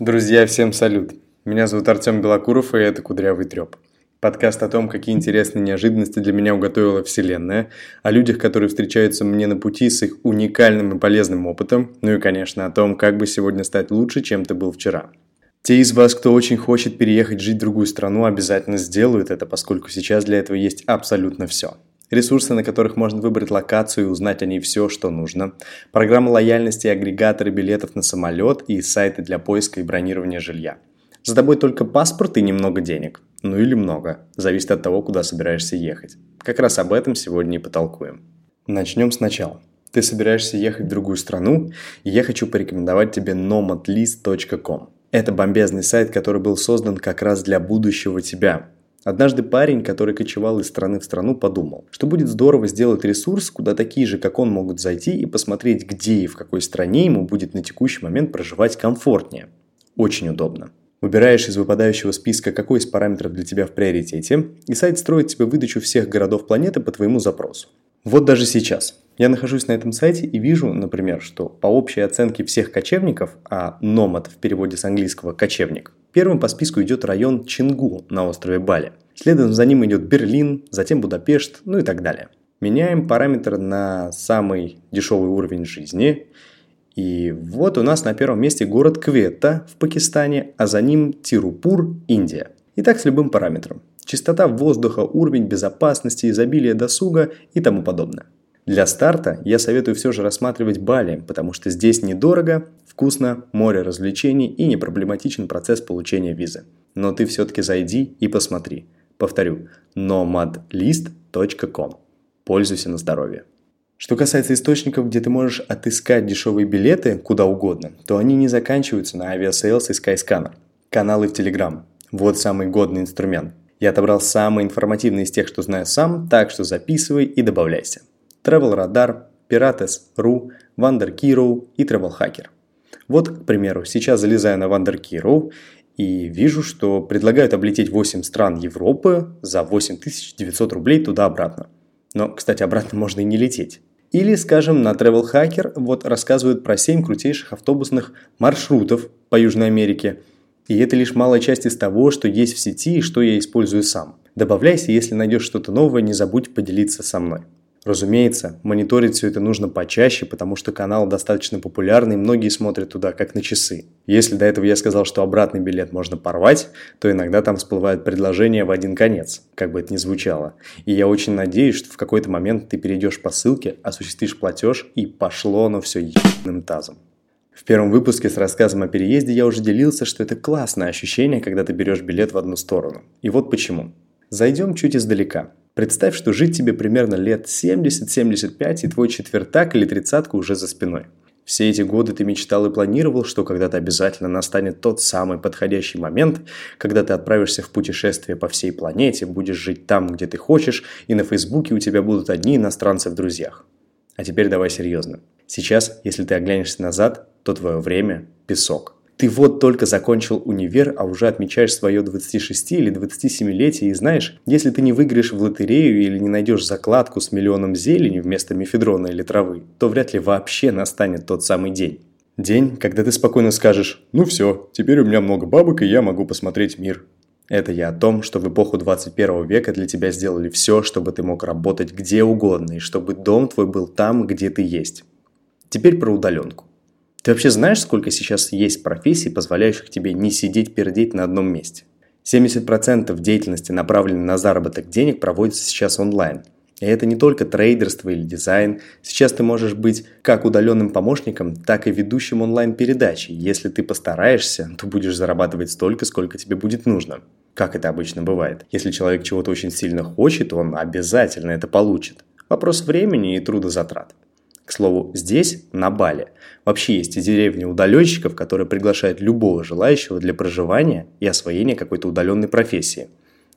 Друзья, всем салют! Меня зовут Артем Белокуров, и это «Кудрявый треп». Подкаст о том, какие интересные неожиданности для меня уготовила Вселенная, о людях, которые встречаются мне на пути с их уникальным и полезным опытом, ну и, конечно, о том, как бы сегодня стать лучше, чем ты был вчера. Те из вас, кто очень хочет переехать жить в другую страну, обязательно сделают это, поскольку сейчас для этого есть абсолютно все. Ресурсы, на которых можно выбрать локацию и узнать о ней все, что нужно. Программа лояльности агрегаторы билетов на самолет и сайты для поиска и бронирования жилья. За тобой только паспорт и немного денег. Ну или много. Зависит от того, куда собираешься ехать. Как раз об этом сегодня и потолкуем. Начнем сначала. Ты собираешься ехать в другую страну, и я хочу порекомендовать тебе nomadlist.com. Это бомбезный сайт, который был создан как раз для будущего тебя. Однажды парень, который кочевал из страны в страну, подумал, что будет здорово сделать ресурс, куда такие же, как он, могут зайти и посмотреть, где и в какой стране ему будет на текущий момент проживать комфортнее. Очень удобно. Выбираешь из выпадающего списка, какой из параметров для тебя в приоритете, и сайт строит тебе выдачу всех городов планеты по твоему запросу. Вот даже сейчас. Я нахожусь на этом сайте и вижу, например, что по общей оценке всех кочевников, а номад в переводе с английского «кочевник», первым по списку идет район Чингу на острове Бали. Следом за ним идет Берлин, затем Будапешт, ну и так далее. Меняем параметр на самый дешевый уровень жизни. И вот у нас на первом месте город Кветта в Пакистане, а за ним Тирупур, Индия. И так с любым параметром. Чистота воздуха, уровень безопасности, изобилие досуга и тому подобное. Для старта я советую все же рассматривать Бали, потому что здесь недорого, вкусно, море развлечений и не проблематичен процесс получения визы. Но ты все-таки зайди и посмотри. Повторю, nomadlist.com. Пользуйся на здоровье. Что касается источников, где ты можешь отыскать дешевые билеты куда угодно, то они не заканчиваются на Aviasales и Skyscanner. Каналы в Telegram. Вот самый годный инструмент. Я отобрал самые информативные из тех, что знаю сам, так что записывай и добавляйся. Travel Radar, Pirates.ru, WonderKiro и Travel Hacker. Вот, к примеру, сейчас залезаю на WonderKiro и вижу, что предлагают облететь 8 стран Европы за 8900 рублей туда-обратно. Но, кстати, обратно можно и не лететь. Или, скажем, на Travel Hacker вот рассказывают про 7 крутейших автобусных маршрутов по Южной Америке. И это лишь малая часть из того, что есть в сети и что я использую сам. Добавляйся, если найдешь что-то новое, не забудь поделиться со мной. Разумеется, мониторить все это нужно почаще, потому что канал достаточно популярный, многие смотрят туда как на часы. Если до этого я сказал, что обратный билет можно порвать, то иногда там всплывают предложения в один конец, как бы это ни звучало. И я очень надеюсь, что в какой-то момент ты перейдешь по ссылке, осуществишь платеж и пошло оно все ебаным тазом. В первом выпуске с рассказом о переезде я уже делился, что это классное ощущение, когда ты берешь билет в одну сторону. И вот почему. Зайдем чуть издалека. Представь, что жить тебе примерно лет 70-75, и твой четвертак или тридцатка уже за спиной. Все эти годы ты мечтал и планировал, что когда-то обязательно настанет тот самый подходящий момент, когда ты отправишься в путешествие по всей планете, будешь жить там, где ты хочешь, и на Фейсбуке у тебя будут одни иностранцы в друзьях. А теперь давай серьезно. Сейчас, если ты оглянешься назад, то твое время – песок. Ты вот только закончил универ, а уже отмечаешь свое 26 или 27-летие и знаешь, если ты не выиграешь в лотерею или не найдешь закладку с миллионом зелени вместо мефедрона или травы, то вряд ли вообще настанет тот самый день. День, когда ты спокойно скажешь «Ну все, теперь у меня много бабок и я могу посмотреть мир». Это я о том, что в эпоху 21 века для тебя сделали все, чтобы ты мог работать где угодно и чтобы дом твой был там, где ты есть. Теперь про удаленку. Ты вообще знаешь, сколько сейчас есть профессий, позволяющих тебе не сидеть пердеть на одном месте? 70% деятельности, направленной на заработок денег, проводится сейчас онлайн. И это не только трейдерство или дизайн. Сейчас ты можешь быть как удаленным помощником, так и ведущим онлайн-передачи. Если ты постараешься, то будешь зарабатывать столько, сколько тебе будет нужно. Как это обычно бывает. Если человек чего-то очень сильно хочет, он обязательно это получит. Вопрос времени и трудозатрат. К слову, здесь, на Бали, вообще есть деревни удаленщиков, которые приглашают любого желающего для проживания и освоения какой-то удаленной профессии.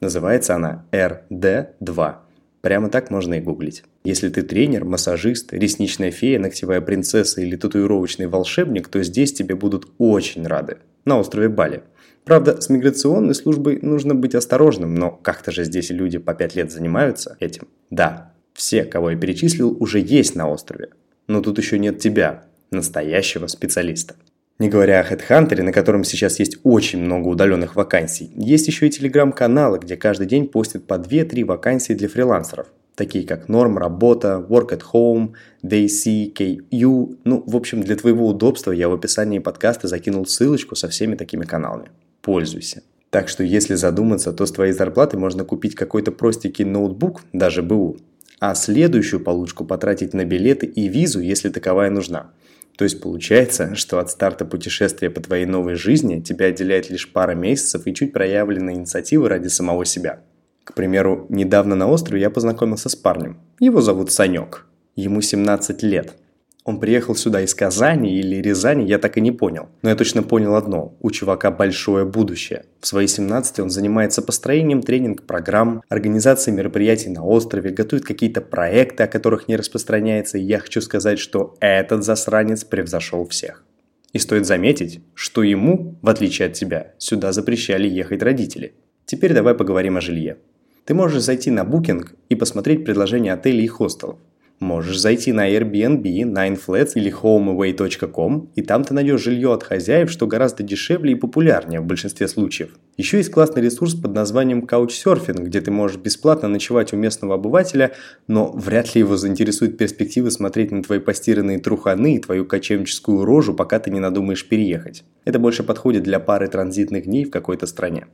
Называется она RD2. Прямо так можно и гуглить. Если ты тренер, массажист, ресничная фея, ногтевая принцесса или татуировочный волшебник, то здесь тебе будут очень рады. На острове Бали. Правда, с миграционной службой нужно быть осторожным, но как-то же здесь люди по 5 лет занимаются этим. Да, Все, кого я перечислил, уже есть на острове. Но тут еще нет тебя, настоящего специалиста. Не говоря о HeadHunter, на котором сейчас есть очень много удаленных вакансий, есть еще и телеграм-каналы, где каждый день постят по 2-3 вакансии для фрилансеров, такие как Норм, Работа, Work at Home, DC, KU. Ну, в общем, для твоего удобства я в описании подкаста закинул ссылочку со всеми такими каналами. Пользуйся. Так что если задуматься, то с твоей зарплаты можно купить какой-то простенький ноутбук, даже БУ, а следующую получку потратить на билеты и визу, если таковая нужна – то есть получается, что от старта путешествия по твоей новой жизни тебя отделяет лишь пара месяцев и чуть проявленная инициатива ради самого себя. К примеру, недавно на острове я познакомился с парнем. Его зовут Санек. Ему 17 лет – он приехал сюда из Казани или Рязани, я так и не понял. Но я точно понял одно – у чувака большое будущее. В свои 17 он занимается построением тренинг-программ, организацией мероприятий на острове, готовит какие-то проекты, о которых не распространяется, и я хочу сказать, что этот засранец превзошел всех. И стоит заметить, что ему, в отличие от тебя, сюда запрещали ехать родители. Теперь давай поговорим о жилье. Ты можешь зайти на Booking и посмотреть предложения отелей и хостелов. Можешь зайти на Airbnb, Nineflats или homeaway.com, и там ты найдешь жилье от хозяев, что гораздо дешевле и популярнее в большинстве случаев. Еще есть классный ресурс под названием Couchsurfing, где ты можешь бесплатно ночевать у местного обывателя, но вряд ли его заинтересует перспективы смотреть на твои постиранные труханы и твою кочевническую рожу, пока ты не надумаешь переехать. Это больше подходит для пары транзитных дней в какой-то стране.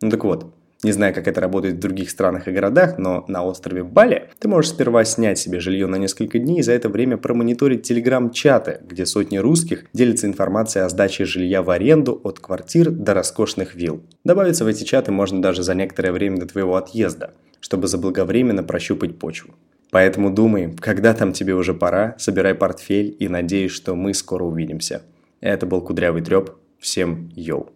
Ну так вот, не знаю, как это работает в других странах и городах, но на острове Бали ты можешь сперва снять себе жилье на несколько дней и за это время промониторить телеграм-чаты, где сотни русских делятся информацией о сдаче жилья в аренду от квартир до роскошных вилл. Добавиться в эти чаты можно даже за некоторое время до твоего отъезда, чтобы заблаговременно прощупать почву. Поэтому думай, когда там тебе уже пора, собирай портфель и надеюсь, что мы скоро увидимся. Это был Кудрявый Треп. Всем йоу.